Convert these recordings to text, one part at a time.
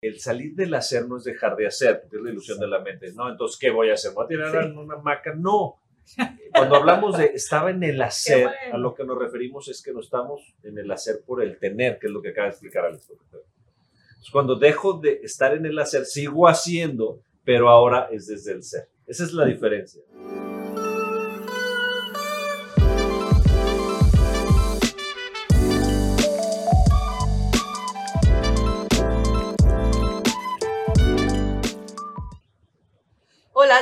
el salir del hacer no es dejar de hacer, porque es la ilusión de la mente. No, entonces, ¿qué voy a hacer? ¿Voy a tirar en una maca? No. Cuando hablamos de estaba en el hacer, a lo que nos referimos es que no estamos en el hacer por el tener, que es lo que acaba de explicar Alex. Cuando dejo de estar en el hacer, sigo haciendo, pero ahora es desde el ser. Esa es la diferencia.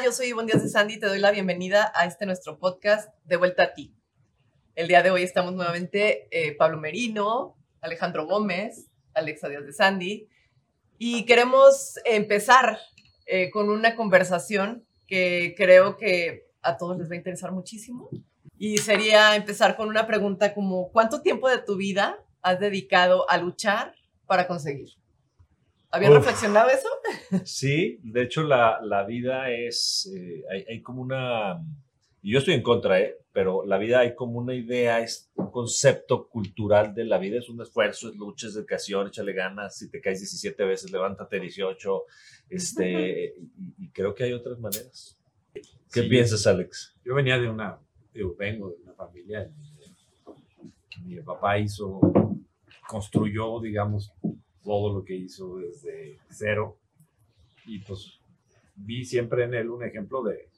Yo soy Ivonne Díaz de Sandy y te doy la bienvenida a este nuestro podcast De Vuelta a Ti. El día de hoy estamos nuevamente eh, Pablo Merino, Alejandro Gómez, Alexa Díaz de Sandy y queremos empezar eh, con una conversación que creo que a todos les va a interesar muchísimo y sería empezar con una pregunta como ¿cuánto tiempo de tu vida has dedicado a luchar para conseguir? ¿Habían reflexionado eso? Sí, de hecho la, la vida es, eh, hay, hay, como una, y yo estoy en contra, ¿eh? pero la vida hay como una idea, es un concepto cultural de la vida, es un esfuerzo, es lucha, es dedicación, échale ganas, si te caes 17 veces, levántate 18, este, y, creo que hay otras maneras. ¿Qué piensas, Alex? Yo venía de una, yo vengo de una familia, mi papá hizo, construyó, digamos, todo lo que hizo desde cero. Y pues vi siempre en él un ejemplo de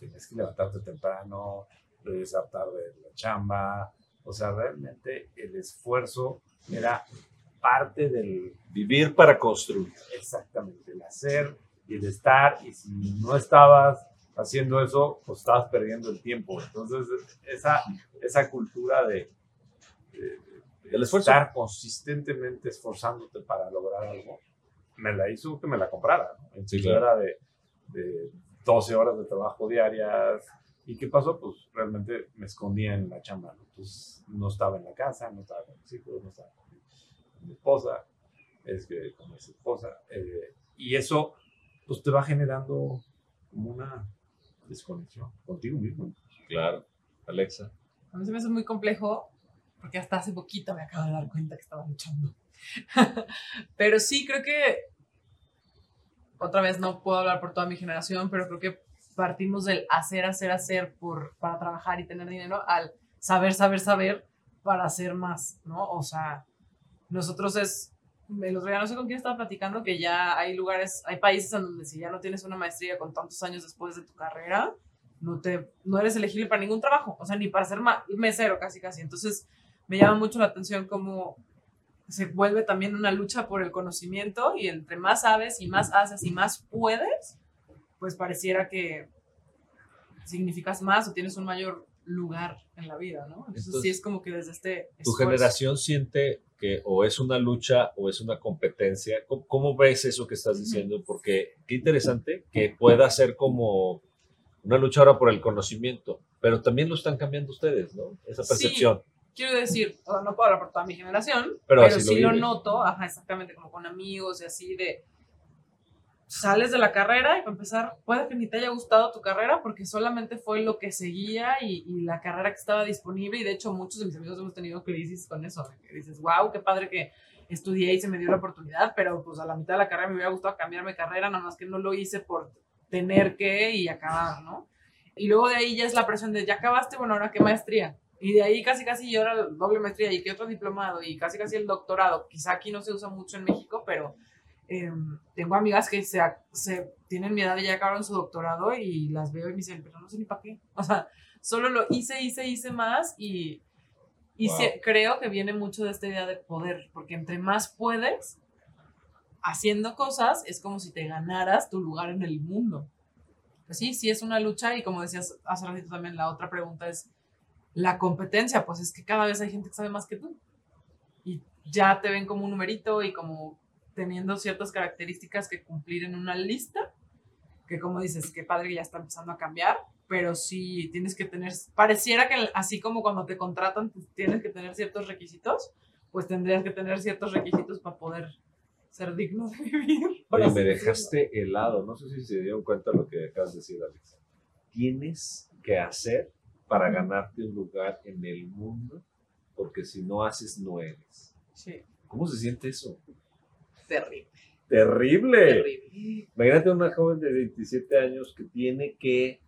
tienes que levantarte temprano, regresar tarde de la chamba. O sea, realmente el esfuerzo era parte del... Vivir para construir. Exactamente, el hacer y el estar. Y si no estabas haciendo eso, pues estabas perdiendo el tiempo. Entonces, esa, esa cultura de el esfuerzo. estar consistentemente esforzándote para lograr algo, me la hizo que me la comprara. En sí, era de, de 12 horas de trabajo diarias. ¿Y qué pasó? Pues realmente me escondía en la chamba. ¿no? Entonces no estaba en la casa, no estaba con mis hijos, no estaba con mi, esposa, es que con mi esposa. Eh, y eso pues te va generando como una desconexión contigo mismo. Claro. Alexa. A mí se me hace muy complejo porque hasta hace poquito me acabo de dar cuenta que estaba luchando. pero sí, creo que, otra vez no puedo hablar por toda mi generación, pero creo que partimos del hacer, hacer, hacer por, para trabajar y tener dinero al saber, saber, saber para hacer más, ¿no? O sea, nosotros es, los días no sé con quién estaba platicando, que ya hay lugares, hay países en donde si ya no tienes una maestría con tantos años después de tu carrera, no, te, no eres elegible para ningún trabajo, o sea, ni para ser mesero casi, casi. Entonces, me llama mucho la atención cómo se vuelve también una lucha por el conocimiento y entre más sabes y más haces y más puedes, pues pareciera que significas más o tienes un mayor lugar en la vida, ¿no? Entonces, sí es como que desde este... Tu generación siente que o es una lucha o es una competencia. ¿Cómo, ves eso que estás diciendo? Porque qué interesante que pueda ser como una lucha ahora por el conocimiento, pero también lo están cambiando ustedes, ¿no? Esa percepción quiero decir, no puedo hablar por toda mi generación, pero, sí lo, noto, ajá, exactamente, como con amigos y así de sales de la carrera y para empezar, puede que ni te haya gustado tu carrera porque solamente fue lo que seguía y, la carrera que estaba disponible y de hecho muchos de mis amigos hemos tenido crisis con eso, que dices, wow, qué padre que estudié y se me dio la oportunidad, pero pues a la mitad de la carrera me hubiera gustado cambiarme carrera, nada más que no lo hice por tener que y acabar, ¿no? Y luego de ahí ya es la presión de, ya acabaste, bueno, ahora qué maestría. Y de ahí casi casi yo era doble maestría y que otro diplomado y casi casi el doctorado. Quizá aquí no se usa mucho en México, pero em, tengo amigas que se, se, tienen mi edad y ya acabaron su doctorado y las veo y me dicen, pero no sé ni para qué. O sea, solo lo hice, hice, hice más y, y creo que viene mucho de esta idea de poder, porque entre más puedes haciendo cosas, es como si te ganaras tu lugar en el mundo. Pues sí, sí es una lucha y como decías hace ratito también, la otra pregunta es la competencia, pues es que cada vez hay gente que sabe más que tú. Y ya te ven como un numerito y como teniendo ciertas características que cumplir en una lista, que como dices, qué padre que ya está empezando a cambiar, pero sí tienes que tener, pareciera que así como cuando te contratan pues tienes que tener ciertos requisitos, pues tendrías que tener ciertos requisitos para poder ser digno de vivir. Oye, me dejaste helado, no sé si se dieron cuenta lo que acabas de decir, Alex. Tienes que hacer para ganarte un lugar en el mundo, porque si no haces, no eres. Sí. ¿Cómo se siente eso? Terrible. terrible. terrible. Imagínate una joven de 27 años que tiene que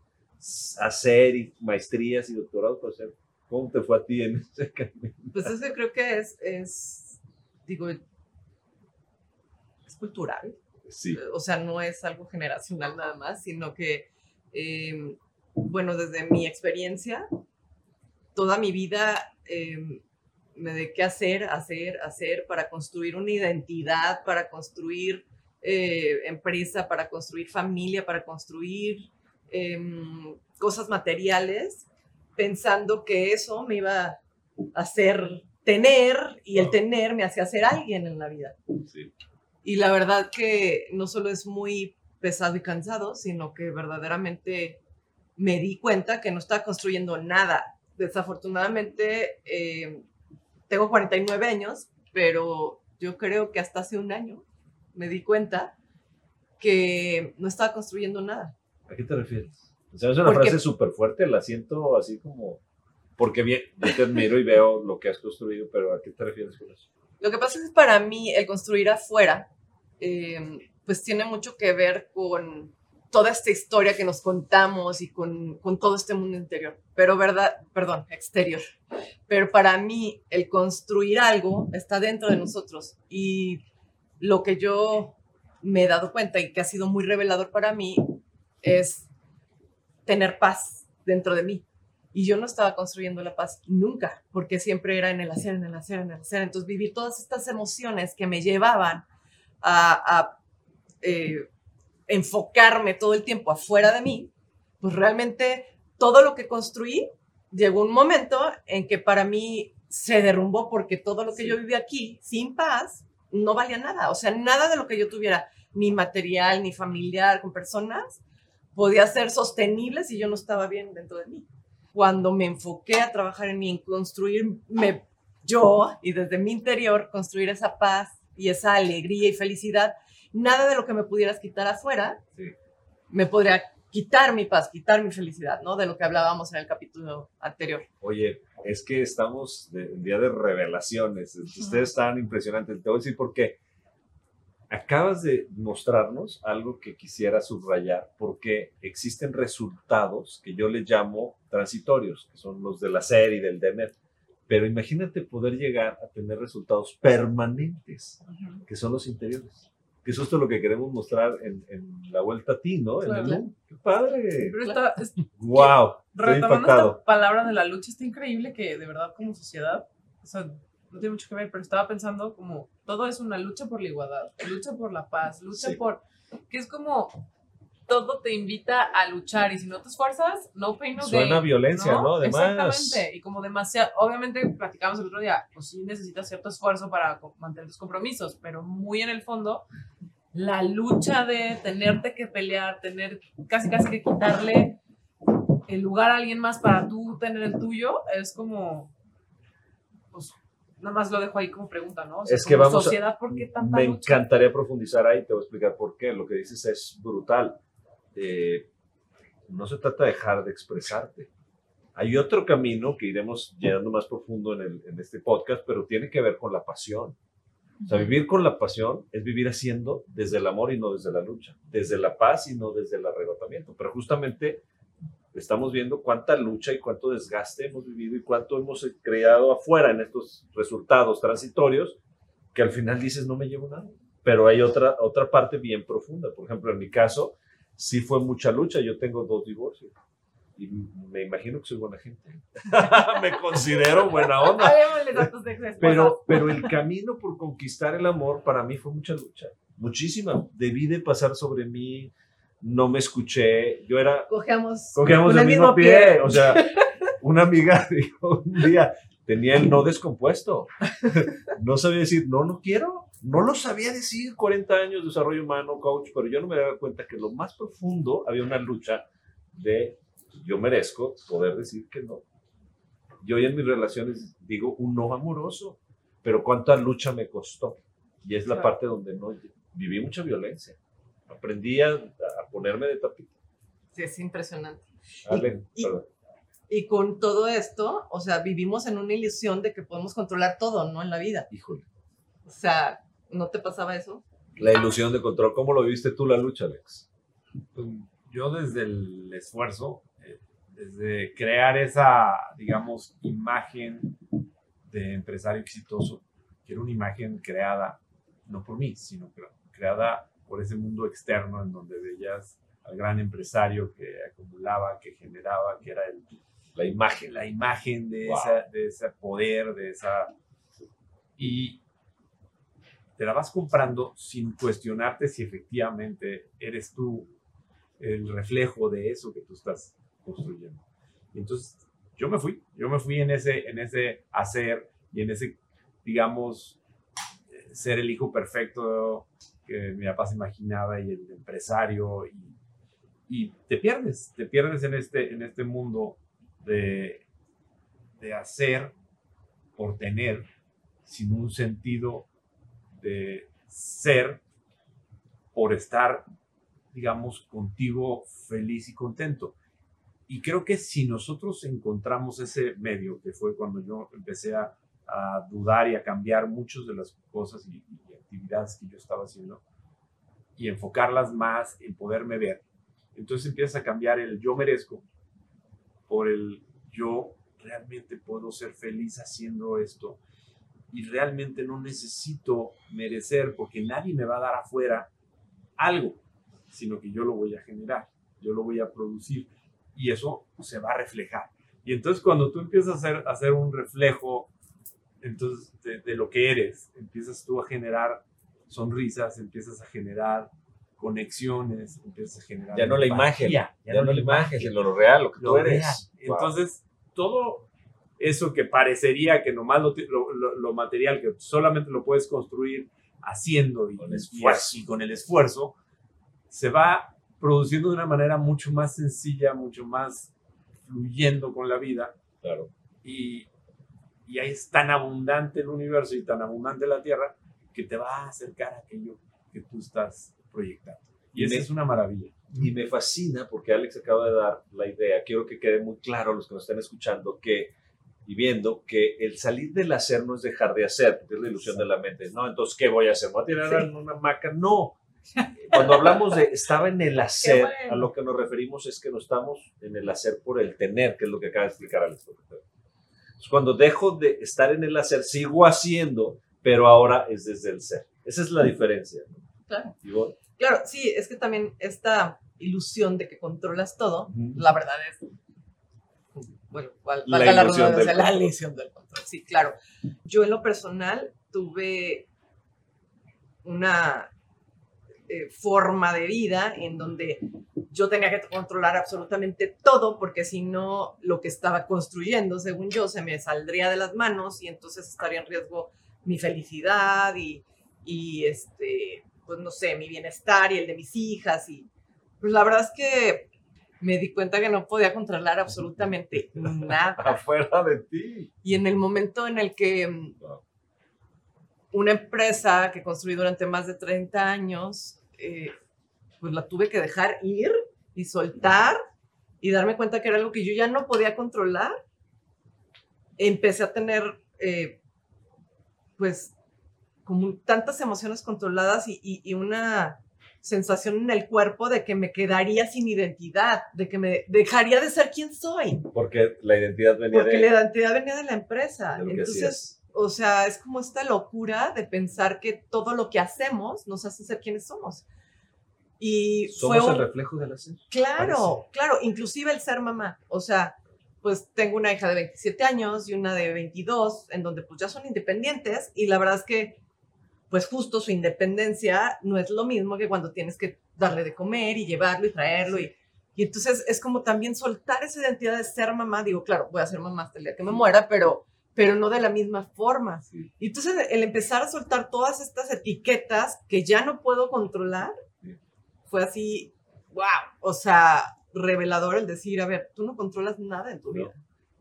hacer maestrías y doctorados para hacer. ¿Cómo te fue a ti en ese camino? Pues eso creo que es, es digo, es cultural. Sí. O sea, no es algo generacional nada más, sino que, em, bueno, desde mi experiencia, toda mi vida em, me dediqué a hacer, hacer, hacer para construir una identidad, para construir eh, empresa, para construir familia, para construir em, cosas materiales, pensando que eso me iba a hacer tener y el tener me hacía ser alguien en la vida. Y la verdad que no solo es muy pesado y cansado, sino que verdaderamente me di cuenta que no estaba construyendo nada. Desafortunadamente, em, tengo 49 años, pero yo creo que hasta hace un año me di cuenta que no estaba construyendo nada. ¿A qué te refieres? O sea, es una frase súper fuerte, la siento así como... Porque bien, yo te admiro y veo lo que has construido, pero ¿a qué te refieres con eso? Lo que pasa es que para mí el construir afuera, eh, pues tiene mucho que ver con toda esta historia que nos contamos y con, con, todo este mundo interior, pero verdad, perdón, exterior. Pero para mí el construir algo está dentro de nosotros y lo que yo me he dado cuenta y que ha sido muy revelador para mí es tener paz dentro de mí. Y yo no estaba construyendo la paz nunca, porque siempre era en el hacer, en el hacer, en el hacer. Entonces vivir todas estas emociones que me llevaban a, eh, enfocarme todo el tiempo afuera de mí, pues realmente todo lo que construí llegó un momento en que para mí se derrumbó porque todo lo que yo viví aquí sin paz no valía nada. O sea, nada de lo que yo tuviera, ni material, ni familiar, con personas, podía ser sostenible si yo no estaba bien dentro de mí. Cuando me enfoqué a trabajar en mí, en construirme yo y desde mi interior construir esa paz y esa alegría y felicidad, nada de lo que me pudieras quitar afuera me podría quitar mi paz, quitar mi felicidad, ¿no? De lo que hablábamos en el capítulo anterior. Oye, es que estamos en día de revelaciones. Ustedes están impresionantes. Te voy a decir por qué. Acabas de mostrarnos algo que quisiera subrayar, porque existen resultados que yo les llamo transitorios, que son los de la serie y del DNF. Pero imagínate poder llegar a tener resultados permanentes, que son los interiores que es esto lo que queremos mostrar en, la vuelta a ti, ¿no? ¡Qué padre! Pero está, ¡Wow! Retomando esta palabra de la lucha, está increíble que de verdad como sociedad, o sea, no tiene mucho que ver, pero estaba pensando como todo es una lucha por la igualdad, lucha por la paz, lucha por... que es como todo te invita a luchar y si no te esfuerzas, no pain, no Suena violencia, ¿no? Además. Exactamente. Y como demasiado, obviamente platicamos el otro día, pues sí necesitas cierto esfuerzo para mantener tus compromisos, pero muy en el fondo, la lucha de tenerte que pelear, tener casi casi que quitarle el lugar a alguien más para tú tener el tuyo, es como, pues nada más lo dejo ahí como pregunta, ¿no? es que vamos sociedad, ¿por qué tanta Me encantaría profundizar ahí, te voy a explicar por qué. Lo que dices es brutal eh, no se trata de dejar de expresarte. Hay otro camino que iremos llenando más profundo en, este podcast, pero tiene que ver con la pasión. O sea, vivir con la pasión es vivir haciendo desde el amor y no desde la lucha, desde la paz y no desde el arrebatamiento. Pero justamente estamos viendo cuánta lucha y cuánto desgaste hemos vivido y cuánto hemos creado afuera en estos resultados transitorios que al final dices no me llevo nada. Pero hay otra, otra parte bien profunda. Por ejemplo, en mi caso, sí fue mucha lucha. Yo tengo dos divorcios. Y me imagino que soy buena gente. me considero buena onda. pero, pero el camino por conquistar el amor para mí fue mucha lucha. Muchísima. Debí de pasar sobre mí. No me escuché. Yo era. Cogemos, cogemos el mismo pie. O sea, una amiga dijo un día, tenía el no descompuesto. no sabía decir, no, no quiero. No lo sabía decir 40 años de desarrollo humano, coach, pero yo no me daba cuenta que lo más profundo había una lucha de yo merezco poder decir que no. Yo hoy en mis relaciones digo un no amoroso, pero cuánta lucha me costó. Y es la parte donde no viví mucha violencia. Aprendí a, ponerme de tapita. Sí, es impresionante. y, y con todo esto, o sea, vivimos en una ilusión de que podemos controlar todo, ¿no? En la vida. Híjole. O sea, ¿no te pasaba eso? La ilusión de control. ¿Cómo lo viste tú la lucha, Alex? Pues, yo desde el esfuerzo, desde crear esa, digamos, imagen de empresario exitoso, que era una imagen creada, no por mí, sino creada por ese mundo externo en donde veías al gran empresario que acumulaba, que generaba, que era el, la imagen. La imagen de, esa, de ese poder, de esa... Y te la vas comprando sin cuestionarte si efectivamente eres tú el reflejo de eso que tú estás construyendo. Y entonces yo me fui, yo me fui en ese, en ese hacer y en ese, digamos, ser el hijo perfecto que mi papá imaginaba y el empresario y, y te pierdes, te pierdes en este, en este mundo de, de hacer por tener sin un sentido de ser por estar, digamos, contigo feliz y contento. Y creo que si nosotros encontramos ese medio, que fue cuando yo empecé a, a dudar y a cambiar muchas de las cosas y, y, actividades que yo estaba haciendo, y enfocarlas más en poderme ver, entonces empiezas a cambiar el yo merezco por el yo realmente puedo ser feliz haciendo esto y realmente no necesito merecer porque nadie me va a dar afuera algo, sino que yo lo voy a generar, yo lo voy a producir y eso se va a reflejar. Y entonces cuando tú empiezas a hacer, hacer un reflejo entonces, de, de, lo que eres, empiezas tú a generar sonrisas, empiezas a generar conexiones, empiezas a generar. Ya no la imagen, ya, no la imagen, sino lo real, lo que tú eres. Entonces, todo eso que parecería que nomás lo, lo, lo, material, que solamente lo puedes construir haciendo y con, esfuerzo. y con el esfuerzo, se va produciendo de una manera mucho más sencilla, mucho más fluyendo con la vida. Claro. Y, y ahí es tan abundante el universo y tan abundante la tierra que te va a acercar a aquello que tú estás proyectando. Y, es una maravilla. Y me fascina porque Alex acaba de dar la idea, quiero que quede muy claro a los que nos están escuchando que y viendo que el salir del hacer no es dejar de hacer, porque es la ilusión de la mente. No, entonces, ¿qué voy a hacer? ¿Voy a tirar sí. una maca? No. Cuando hablamos de estaba en el hacer, bueno. a lo que nos referimos es que no estamos en el hacer por el tener, que es lo que acaba de explicar Alex. Cuando dejo de estar en el hacer, sigo haciendo, pero ahora es desde el ser. Esa es la diferencia. ¿no? Claro. Claro, sí, es que también esta ilusión de que controlas todo, la verdad es, bueno, valga la, la redundancia, la ilusión del control. Sí, claro. Yo en lo personal tuve una eh, forma de vida en donde yo tenía que controlar absolutamente todo porque si no lo que estaba construyendo, según yo, se me saldría de las manos y entonces estaría en riesgo mi felicidad y, y este, pues no sé, mi bienestar y el de mis hijas. Y pues la verdad es que me di cuenta que no podía controlar absolutamente nada. Afuera de ti. Y en el momento en el que wow. una empresa que construí durante más de 30 años, eh, pues la tuve que dejar ir y soltar y darme cuenta que era algo que yo ya no podía controlar, empecé a tener, eh, pues, como tantas emociones controladas y, y, y, una sensación en el cuerpo de que me quedaría sin identidad, de que me dejaría de ser quien soy. Porque la identidad venía Porque de... la identidad venía de la empresa. De Entonces, o sea, es como esta locura de pensar que todo lo que hacemos nos hace ser quienes somos. Y Somos fue un... el reflejo del hacer. Claro, parece. claro, inclusive el ser mamá. O sea, pues tengo una hija de 27 años y una de 22, en donde pues ya son independientes y la verdad es que pues justo su independencia no es lo mismo que cuando tienes que darle de comer y llevarlo y traerlo y, y entonces es como también soltar esa identidad de ser mamá, digo, claro, voy a ser mamá hasta el día que me muera, pero, pero no de la misma forma. Sí. Y entonces el empezar a soltar todas estas etiquetas que ya no puedo controlar, fue así, wow, o sea, revelador el decir, a ver, tú no controlas nada en tu no. vida.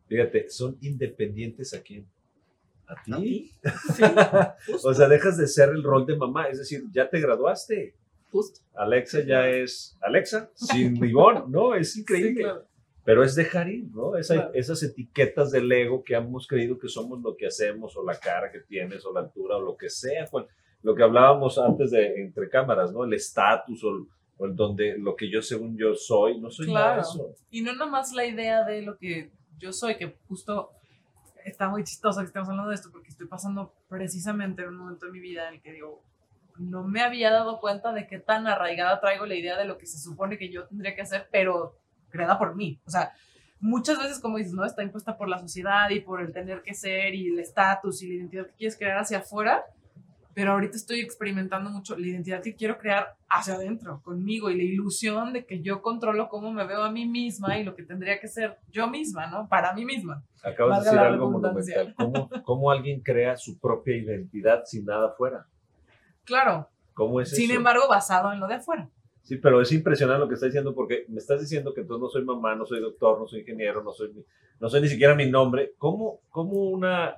Fíjate, son independientes aquí. ¿A ti? Sí, o sea, dejas de ser el rol de mamá, es decir, ya te graduaste. Justo. Alexa ya es Alexa, sin Ivonne, ¿no? Es increíble. Sí, claro. Pero es dejar ir, ¿no? Esa, claro. Esas etiquetas del ego que hemos creído que somos lo que hacemos, o la cara que tienes, o la altura, o lo que sea. lo que hablábamos antes de entre cámaras, ¿no? El estatus o, el donde lo que yo según yo soy, no soy nada de eso. Y no nomás la idea de lo que yo soy, que justo está muy chistoso que estemos hablando de esto porque estoy pasando precisamente en un momento de mi vida en el que digo, no me había dado cuenta de qué tan arraigada traigo la idea de lo que se supone que yo tendría que hacer, pero creada por mí. O sea, muchas veces, como dices, ¿no? Está impuesta por la sociedad y por el tener que ser y el estatus y la identidad que quieres crear hacia afuera, pero ahorita estoy experimentando mucho la identidad que quiero crear hacia adentro, conmigo, y la ilusión de que yo controlo cómo me veo a mí misma y lo que tendría que ser yo misma, ¿no? Para mí misma. Acabas de decir algo monumental. ¿Cómo, ¿Cómo, alguien crea su propia identidad sin nada afuera? Claro. ¿Cómo es Sin embargo, basado en lo de afuera. Sí, pero es impresionante lo que estás diciendo porque me estás diciendo que entonces no soy mamá, no soy doctor, no soy ingeniero, no soy, no soy ni siquiera mi nombre. ¿Cómo, cómo una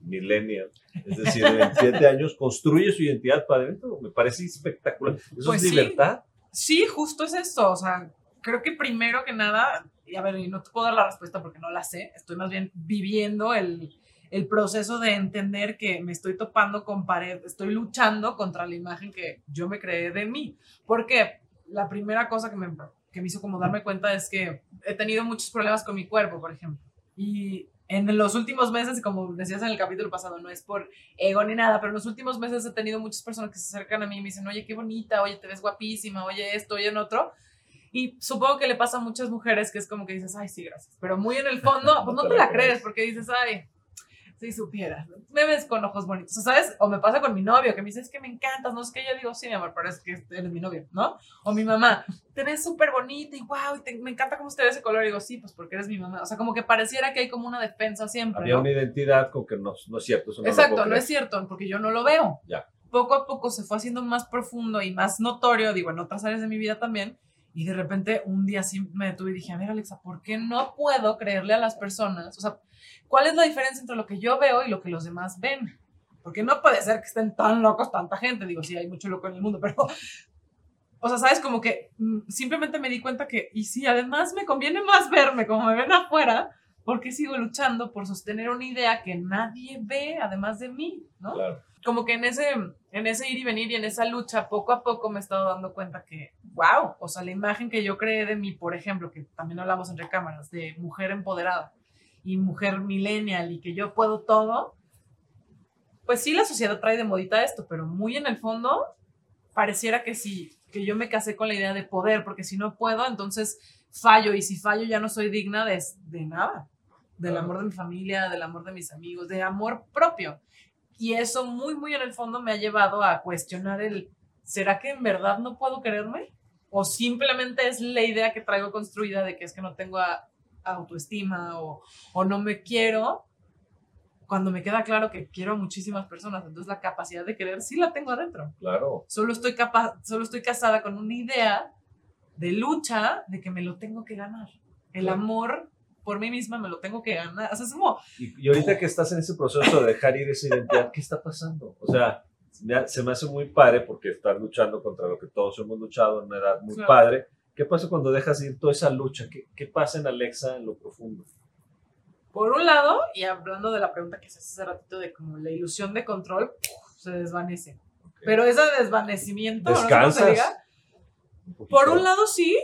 millennial, es decir, de 27 años, construye su identidad para adentro? Me parece espectacular. ¿Eso pues es libertad? Sí, justo es esto. O sea, creo que primero que nada, y a ver, y no te puedo dar la respuesta porque no la sé, estoy más bien viviendo el, el proceso de entender que me estoy topando con pared, estoy luchando contra la imagen que yo me creé de mí. Porque la primera cosa que me, que me hizo como darme cuenta es que he tenido muchos problemas con mi cuerpo, por ejemplo. Y en los últimos meses, como decías en el capítulo pasado, no es por ego ni nada, pero en los últimos meses he tenido muchas personas que se acercan a mí y me dicen, oye, qué bonita, oye, te ves guapísima, oye esto, oye en otro. Y supongo que le pasa a muchas mujeres que es como que dices, ay, sí, gracias. Pero muy en el fondo, pues no te la crees porque dices, ay, si supieras, me ves con ojos bonitos, ¿sabes? O me pasa con mi novio, que me dice, es que me encantas, no es que yo digo, sí, mi amor, pero es que eres mi novio, ¿no? O mi mamá, te ves súper bonita y wow, y me encanta cómo te ve ese color. Y digo, sí, pues porque eres mi mamá. O sea, como que pareciera que hay como una defensa siempre. Había una identidad con que no, no es cierto. Eso no Exacto, no es cierto, porque yo no lo veo. Ya. Poco a poco se fue haciendo más profundo y más notorio, digo, en otras áreas de mi vida también. Y de repente un día sí me detuve y dije, a ver, Alexa, ¿por qué no puedo creerle a las personas? O sea, ¿Cuál es la diferencia entre lo que yo veo y lo que los demás ven? Porque no puede ser que estén tan locos tanta gente. Digo, sí, hay mucho loco en el mundo, pero. O sea, sabes, como que mm, simplemente me di cuenta que, y sí, además me conviene más verme como me ven afuera, porque sigo luchando por sostener una idea que nadie ve además de mí, ¿no? Claro. Como que en ese, en ese ir y venir y en esa lucha, poco a poco me he estado dando cuenta que, wow, o sea, la imagen que yo creé de mí, por ejemplo, que también hablamos entre cámaras, de mujer empoderada, y mujer millennial y que yo puedo todo, pues sí, la sociedad trae de modita esto, pero muy en el fondo pareciera que sí, que yo me casé con la idea de poder, porque si no puedo, entonces fallo y si fallo ya no soy digna de, de nada, del amor de mi familia, del amor de mis amigos, de amor propio. Y eso muy, muy en el fondo me ha llevado a cuestionar el, ¿será que en verdad no puedo quererme? ¿O simplemente es la idea que traigo construida de que es que no tengo a, autoestima o, o no me quiero, cuando me queda claro que quiero a muchísimas personas, entonces la capacidad de querer sí la tengo adentro. Claro. Solo estoy capaz, solo estoy casada con una idea de lucha de que me lo tengo que ganar. El amor por mí misma me lo tengo que ganar. O sea, es como... y, ahorita que estás en ese proceso de dejar ir esa identidad, ¿qué está pasando? O sea, se me hace muy padre porque estás luchando contra lo que todos hemos luchado en una edad muy padre ¿Qué pasa cuando dejas ir toda esa lucha? ¿Qué, ¿Qué, pasa en Alexa en lo profundo? Por un lado, y hablando de la pregunta que se hace hace ratito de como la ilusión de control, se desvanece. Pero ese desvanecimiento, ¿Descansas? por un lado sí,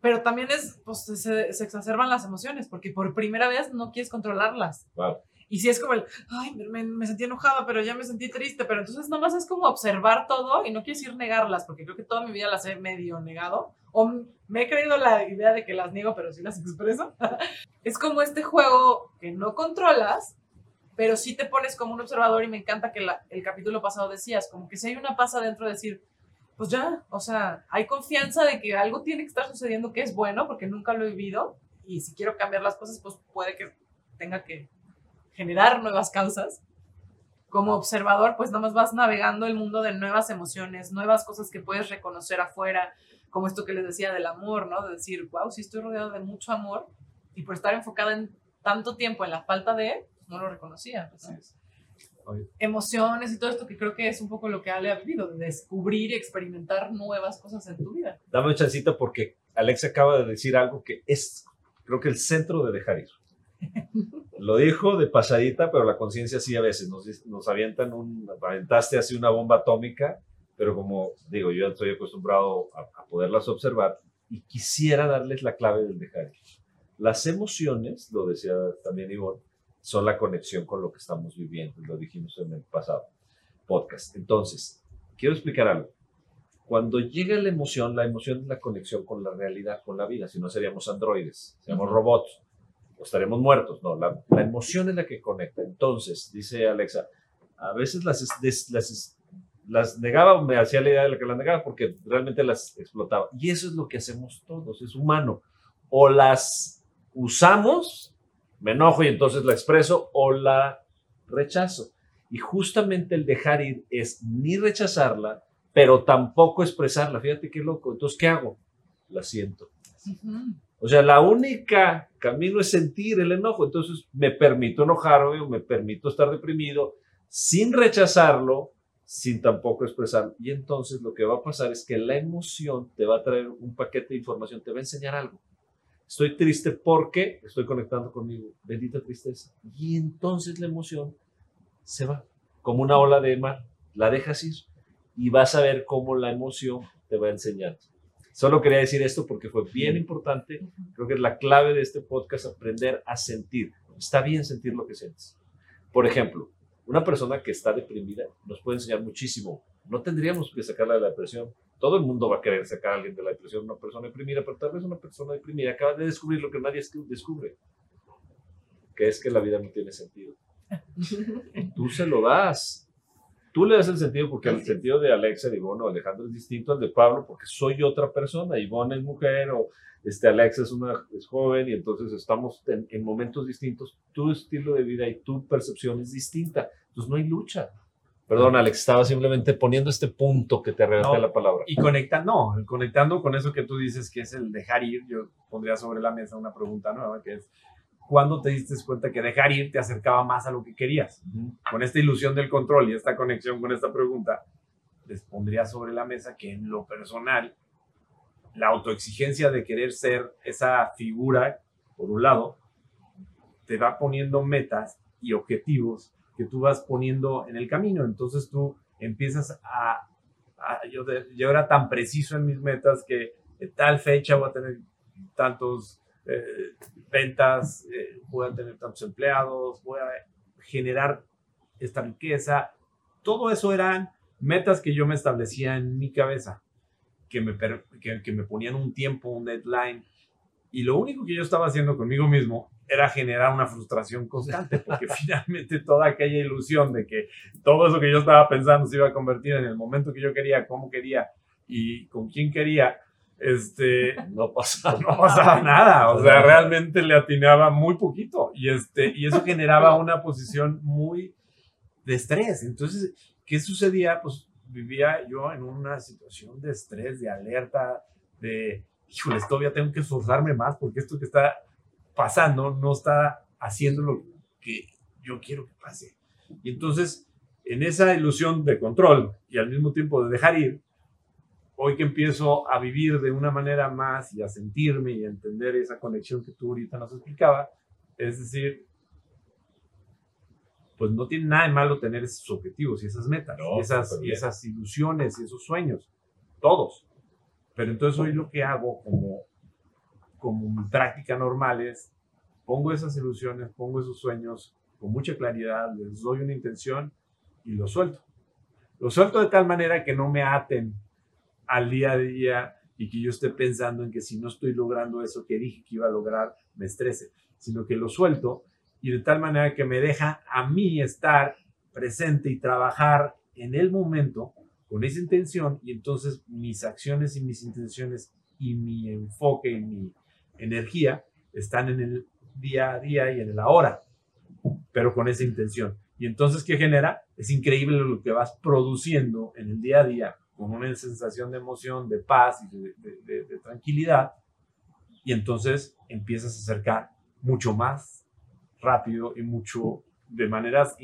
pero también es, pues, se, se, exacerban las emociones, porque por primera vez no quieres controlarlas. Wow. Y si es como el, ay, me, me, sentí enojada, pero ya me sentí triste, pero entonces nomás es como observar todo y no quiero decir negarlas, porque creo que toda mi vida las he medio negado, o me he creído la idea de que las niego, pero sí las expreso. es como este juego que no controlas, pero sí te pones como un observador y me encanta que el capítulo pasado decías, como que si hay una pasa dentro de decir, pues ya, o sea, hay confianza de que algo tiene que estar sucediendo que es bueno, porque nunca lo he vivido, y si quiero cambiar las cosas, pues puede que tenga que generar nuevas causas. Como observador, pues nada más vas navegando el mundo de nuevas emociones, nuevas cosas que puedes reconocer afuera, como esto que les decía del amor, ¿no? De decir, wow, si estoy rodeado de mucho amor y por estar enfocada en tanto tiempo en la falta de, no lo reconocía. Emociones y todo esto que creo que es un poco lo que Ale ha vivido, de descubrir y experimentar nuevas cosas en tu vida. Dame un chancito porque Alex acaba de decir algo que es, creo que el centro de dejar ir. Lo dijo de pasadita, pero la conciencia sí a veces nos, nos avientan un, aventaste así una bomba atómica, pero como digo, yo estoy acostumbrado a, poderlas observar y quisiera darles la clave del dejar Las emociones, lo decía también Ivonne, son la conexión con lo que estamos viviendo, lo dijimos en el pasado podcast. Entonces, quiero explicar algo. Cuando llega la emoción, la emoción es la conexión con la realidad, con la vida, si no seríamos androides, seríamos robots o estaremos muertos. No, la, emoción es la que conecta. Entonces, dice Alexa, a veces las, las, las negaba o me hacía la idea de que las negaba porque realmente las explotaba. Y eso es lo que hacemos todos, es humano. O las usamos, me enojo y entonces la expreso, o la rechazo. Y justamente el dejar ir es ni rechazarla, pero tampoco expresarla. Fíjate qué loco. Entonces, ¿qué hago? La siento. O sea, la única camino es sentir el enojo. Entonces me permito enojarme o me permito estar deprimido sin rechazarlo, sin tampoco expresarlo. Y entonces lo que va a pasar es que la emoción te va a traer un paquete de información, te va a enseñar algo. Estoy triste porque estoy conectando conmigo. Bendita tristeza. Y entonces la emoción se va, como una ola de mar. La dejas ir y vas a ver cómo la emoción te va a enseñar. Solo quería decir esto porque fue bien importante. Creo que es la clave de este podcast, aprender a sentir. Está bien sentir lo que sientes. Por ejemplo, una persona que está deprimida nos puede enseñar muchísimo. No tendríamos que sacarla de la depresión. Todo el mundo va a querer sacar a alguien de la depresión, una persona deprimida, pero tal vez una persona deprimida acaba de descubrir lo que nadie descubre, que es que la vida no tiene sentido. Tú se lo das. Tú le das el sentido porque el sentido de Alexa, de Ivonne o Alejandro es distinto al de Pablo porque soy otra persona. Ivonne es mujer o este, Alexa es, una, es joven y entonces estamos en, momentos distintos. Tu estilo de vida y tu percepción es distinta. Entonces no hay lucha. Perdón, Alex, estaba simplemente poniendo este punto que te arrebaté la palabra. Y conectando, no, conectando con eso que tú dices que es el dejar ir, yo pondría sobre la mesa una pregunta nueva que es, ¿cuándo te diste cuenta que dejar ir te acercaba más a lo que querías? Con esta ilusión del control y esta conexión con esta pregunta, les pondría sobre la mesa que en lo personal, la autoexigencia de querer ser esa figura, por un lado, te va poniendo metas y objetivos tú vas poniendo en el camino. Entonces tú empiezas a... yo, yo era tan preciso en mis metas que en tal fecha voy a tener tantos eh, ventas, eh, voy a tener tantos empleados, voy a generar esta riqueza. Todo eso eran metas que yo me establecía en mi cabeza, que me, que me ponían un tiempo, un deadline. Y lo único que yo estaba haciendo conmigo mismo era generar una frustración constante, porque finalmente toda aquella ilusión de que todo eso que yo estaba pensando se iba a convertir en el momento que yo quería, cómo quería y con quién quería, este, no pasaba, no pasaba nada, o sea, realmente le atinaba muy poquito y, este, y eso generaba una posición muy de estrés. Entonces, ¿qué sucedía? Pues vivía yo en una situación de estrés, de alerta, de, híjole, todavía tengo que esforzarme más porque esto que está pasando no está haciendo lo que yo quiero que pase. Y entonces, en esa ilusión de control y al mismo tiempo de dejar ir, hoy que empiezo a vivir de una manera más y a sentirme y a entender esa conexión que tú ahorita nos explicaba, es decir, pues no tiene nada de malo tener esos objetivos y esas metas, y, esas, y esas ilusiones y esos sueños, todos. Pero entonces hoy lo que hago como, como mi práctica normal es, pongo esas ilusiones, pongo esos sueños con mucha claridad, les doy una intención y lo suelto. Lo suelto de tal manera que no me aten al día a día y que yo esté pensando en que si no estoy logrando eso que dije que iba a lograr, me estrese, sino que lo suelto y de tal manera que me deja a mí estar presente y trabajar en el momento con esa intención y entonces mis acciones y mis intenciones y mi enfoque y mi energía están en el día a día y en el ahora, pero con esa intención. Y entonces, ¿qué genera? Es increíble lo que vas produciendo en el día a día con una sensación de emoción, de paz y de, tranquilidad, y entonces empiezas a acercar mucho más rápido y mucho de maneras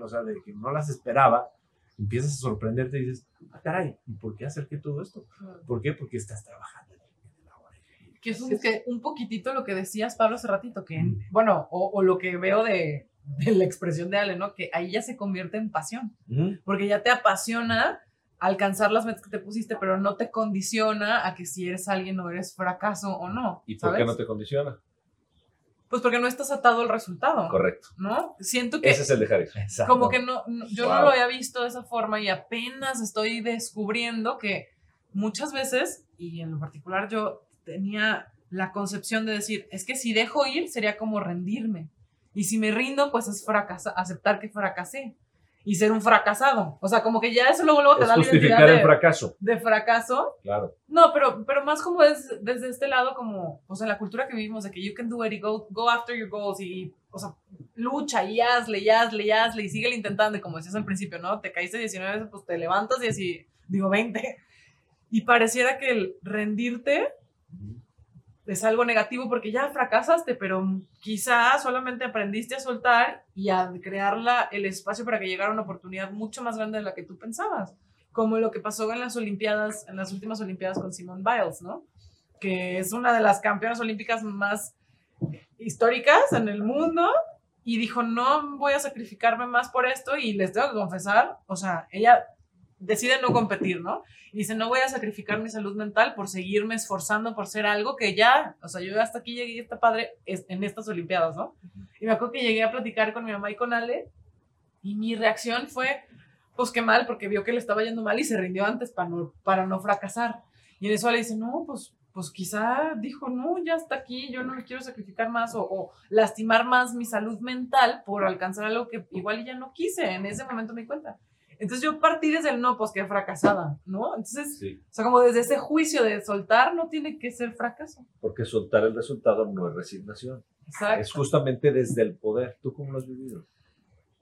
o sea, de que no las esperaba, empiezas a sorprenderte y dices, ah, caray, ¿y por qué acerqué todo esto? ¿Por qué? Porque estás trabajando en el ahora. Que es un, que un poquitito lo que decías, Pablo, hace ratito, que, bueno, o, lo que veo de, la expresión de Ale, ¿no? Que ahí ya se convierte en pasión, porque ya te apasiona alcanzar las metas que te pusiste, pero no te condiciona a que si eres alguien o eres fracaso o no. ¿Y por qué no te condiciona? Pues porque no estás atado al resultado. Correcto. ¿No? Siento que... Ese es el dejar Como que no, yo no lo había visto de esa forma y apenas estoy descubriendo que muchas veces, y en lo particular yo tenía la concepción de decir, es que si dejo ir sería como rendirme. Y si me rindo, pues es fracasar, aceptar que fracasé y ser un fracasado. O sea, como que ya eso luego, luego te da la identidad de, fracaso. De fracaso. Claro. No, pero, pero más como es desde este lado, como, o sea, la cultura que vivimos de que you can do it y go, go after your goals y, o sea, lucha y hazle, y hazle, y hazle y sigue intentando. Y como decías al principio, ¿no? Te caíste 19 veces, pues te levantas y así, digo 20. Y pareciera que el rendirte es algo negativo porque ya fracasaste, pero quizá solamente aprendiste a soltar y a crear el espacio para que llegara una oportunidad mucho más grande de la que tú pensabas, como lo que pasó en las Olimpiadas, en las últimas Olimpiadas con Simone Biles, ¿no? Que es una de las campeonas olímpicas más históricas en el mundo y dijo, no voy a sacrificarme más por esto y les tengo que confesar, o sea, ella decide no competir, ¿no? Y dice, no voy a sacrificar mi salud mental por seguirme esforzando por ser algo que ya, o sea, yo hasta aquí llegué y está padre en estas Olimpiadas, ¿no? Y me acuerdo que llegué a platicar con mi mamá y con Ale y mi reacción fue, pues qué mal, porque vio que le estaba yendo mal y se rindió antes para no, para no fracasar. Y en eso Ale dice, no, pues, pues quizá dijo, no, ya está aquí, yo no le quiero sacrificar más o, o lastimar más mi salud mental por alcanzar algo que igual ya no quise. En ese momento me di cuenta. Entonces yo partí desde el no, pues que fracasada, ¿no? Entonces, o sea, como desde ese juicio de soltar no tiene que ser fracaso. Porque soltar el resultado no es resignación. Exacto. Es justamente desde el poder. ¿Tú cómo lo has vivido?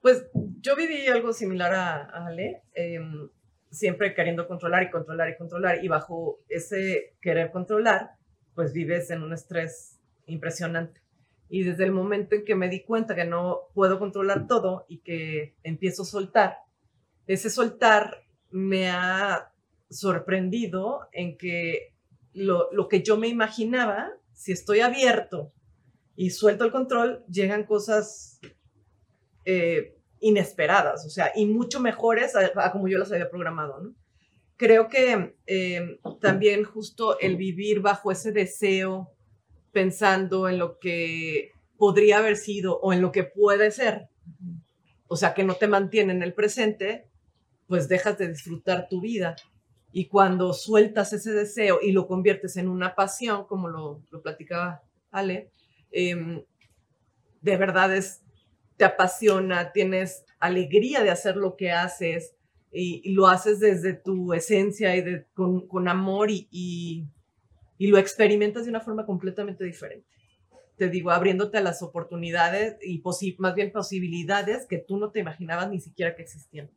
Pues yo viví algo similar a, Ale, em, siempre queriendo controlar y controlar y controlar, y bajo ese querer controlar, pues vives en un estrés impresionante. Y desde el momento en que me di cuenta que no puedo controlar todo y que empiezo a soltar, ese soltar me ha sorprendido en que lo, que yo me imaginaba, si estoy abierto y suelto el control, llegan cosas eh, inesperadas, o sea, y mucho mejores a, como yo las había programado, Creo que em, también justo el vivir bajo ese deseo, pensando en lo que podría haber sido o en lo que puede ser, o sea, que no te mantiene en el presente, pues dejas de disfrutar tu vida. Y cuando sueltas ese deseo y lo conviertes en una pasión, como lo, lo platicaba Ale, em, de verdad es, te apasiona, tienes alegría de hacer lo que haces y, lo haces desde tu esencia y con, con, amor y, y, y, lo experimentas de una forma completamente diferente. Te digo, abriéndote a las oportunidades y más bien posibilidades que tú no te imaginabas ni siquiera que existían.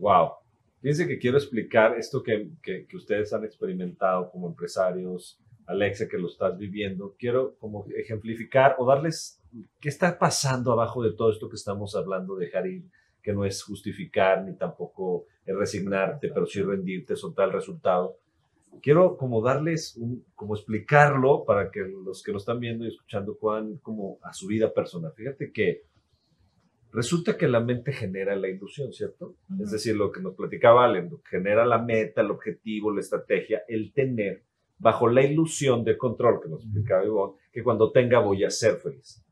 Wow. Fíjense que quiero explicar esto que, que, ustedes han experimentado como empresarios, Alexa, que lo estás viviendo. Quiero como ejemplificar o darles qué está pasando abajo de todo esto que estamos hablando de Harry, que no es justificar ni tampoco resignarte, pero sí rendirte, soltar el resultado. Quiero como darles, un, como explicarlo para que los que nos están viendo y escuchando puedan como a su vida personal. Fíjate que Resulta que la mente genera la ilusión, ¿cierto? Es decir, lo que nos platicaba Allen, genera la meta, el objetivo, la estrategia, el tener, bajo la ilusión de control que nos explicaba Ivonne, que cuando tenga voy a ser feliz.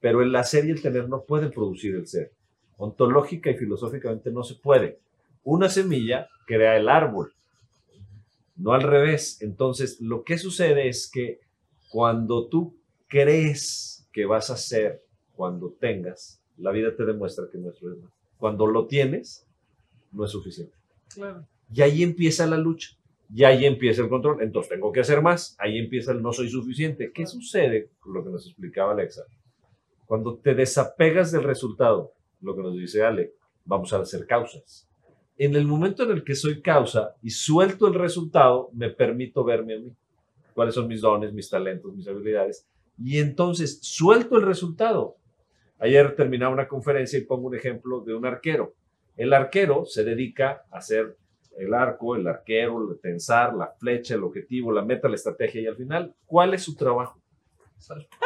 Pero el hacer y el tener no pueden producir el ser. Ontológica y filosóficamente no se puede. Una semilla crea el árbol, no al revés. Entonces, lo que sucede es que cuando tú crees que vas a ser cuando tengas, la vida te demuestra que no es verdad. Cuando lo tienes, no es suficiente. Y ahí empieza la lucha. Y ahí empieza el control. Entonces tengo que hacer más. Ahí empieza el no soy suficiente. ¿Qué sucede? Lo que nos explicaba Alexa. Cuando te desapegas del resultado, lo que nos dice Ale, vamos a hacer causas. En el momento en el que soy causa y suelto el resultado, me permito verme a mí. ¿Cuáles son mis dones, mis talentos, mis habilidades? Y entonces suelto el resultado Ayer terminaba una conferencia y pongo un ejemplo de un arquero. El arquero se dedica a hacer el arco, el arquero, el tensar, la flecha, el objetivo, la meta, la estrategia y al final, ¿cuál es su trabajo? Soltar.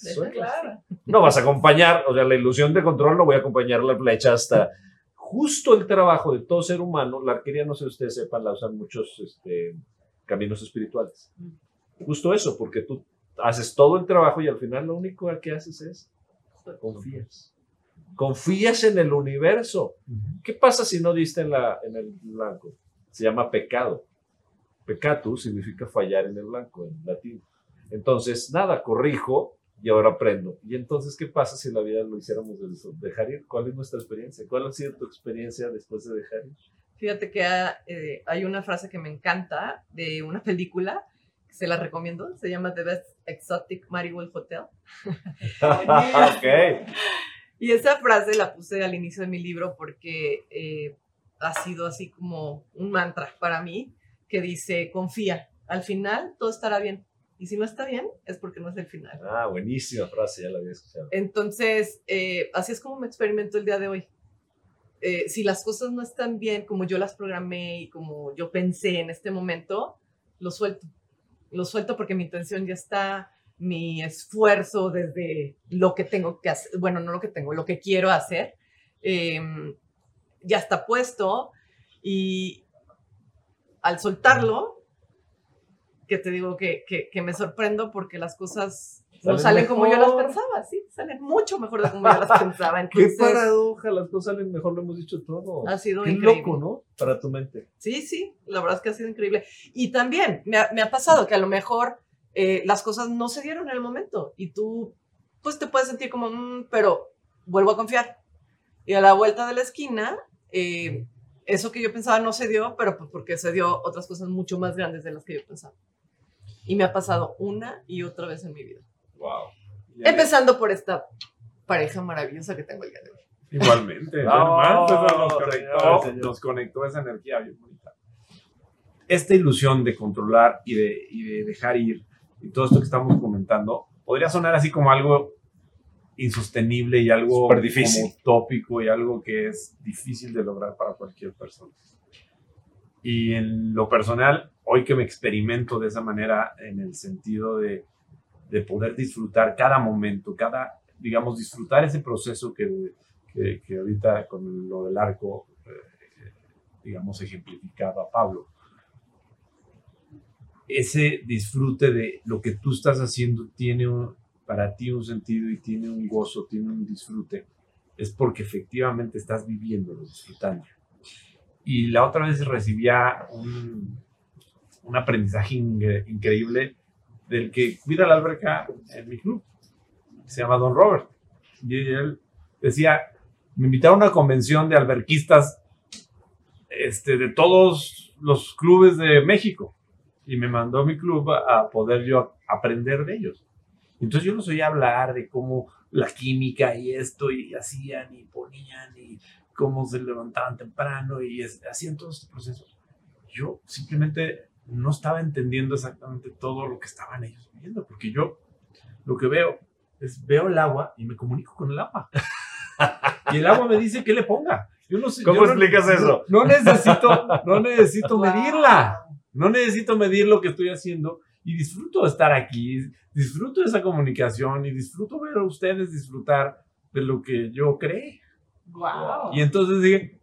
No vas a acompañar, o sea, la ilusión de control no voy a acompañar la flecha hasta justo el trabajo de todo ser humano. La arquería, no sé si ustedes sepan, la usan muchos este, caminos espirituales. Justo eso, porque tú haces todo el trabajo y al final lo único que haces es confías. Confías en el universo. ¿Qué pasa si no diste en, la, en el blanco? Se llama pecado. Pecado significa fallar en el blanco, en latín. Entonces, nada, corrijo y ahora aprendo. ¿Y entonces qué pasa si en la vida lo hiciéramos de dejar ir? ¿Cuál es nuestra experiencia? ¿Cuál ha sido tu experiencia después de dejar ir? Fíjate que eh, hay una frase que me encanta de una película, se la recomiendo, se llama The Best Exotic Marigold Hotel. ok. Y esa frase la puse al inicio de mi libro porque eh, ha sido así como un mantra para mí que dice, confía, al final todo estará bien. Y si no está bien, es porque no es el final. Ah, buenísima frase, ya la había escuchado. Entonces, eh, así es como me experimento el día de hoy. Eh, si las cosas no están bien como yo las programé y como yo pensé en este momento, lo suelto. Lo suelto porque mi intención ya está, mi esfuerzo desde lo que tengo que hacer, bueno, no lo que tengo, lo que quiero hacer, em, ya está puesto y al soltarlo, que te digo que, que, me sorprendo porque las cosas no salen como yo las pensaba, sí, salen mucho mejor de como yo las pensaba. Qué paradoja, las cosas salen mejor, lo hemos dicho todo. Ha sido Qué increíble. loco, ¿no? Para tu mente. Sí, sí, la verdad es que ha sido increíble. Y también me ha, me ha pasado que a lo mejor eh, las cosas no se dieron en el momento y tú, pues te puedes sentir como, mm, pero vuelvo a confiar. Y a la vuelta de la esquina, eh, eso que yo pensaba no se dio, pero pues porque se dio otras cosas mucho más grandes de las que yo pensaba. Y me ha pasado una y otra vez en mi vida. Wow. Empezando por esta pareja maravillosa que tengo el día de hoy. Igualmente. No, nos, conectó, señor, señor. nos conectó esa energía bien bonita. Esta ilusión de controlar y de, y de dejar ir y todo esto que estamos comentando podría sonar así como algo insostenible y algo Súper difícil. como utópico y algo que es difícil de lograr para cualquier persona. Y en lo personal, hoy que me experimento de esa manera, en el sentido de, de poder disfrutar cada momento, cada, digamos, disfrutar ese proceso que, que, ahorita con lo del arco, eh, digamos, ejemplificaba Pablo. Ese disfrute de lo que tú estás haciendo tiene para ti un sentido y tiene un gozo, tiene un disfrute, es porque efectivamente estás viviéndolo, disfrutando. Y la otra vez recibía un, un aprendizaje incre- increíble del que cuida la alberca en mi club. Se llama Don Robert. Y él decía, me invitaron a una convención de alberquistas este, de todos los clubes de México. Y me mandó mi club a, poder yo aprender de ellos. Entonces yo los oía hablar de cómo la química y esto, y hacían y ponían, y cómo se levantaban temprano, y es- hacían todo este proceso. Yo simplemente no estaba entendiendo exactamente todo lo que estaban ellos viendo, porque yo lo que veo es veo el agua y me comunico con el agua. y el agua me dice que le ponga. Yo no sé, ¿Cómo yo no- explicas eso? No necesito, no necesito medirla. No necesito medir lo que estoy haciendo y disfruto de estar aquí, disfruto de esa comunicación y disfruto ver a ustedes disfrutar de lo que yo creé. Wow. Y entonces dije,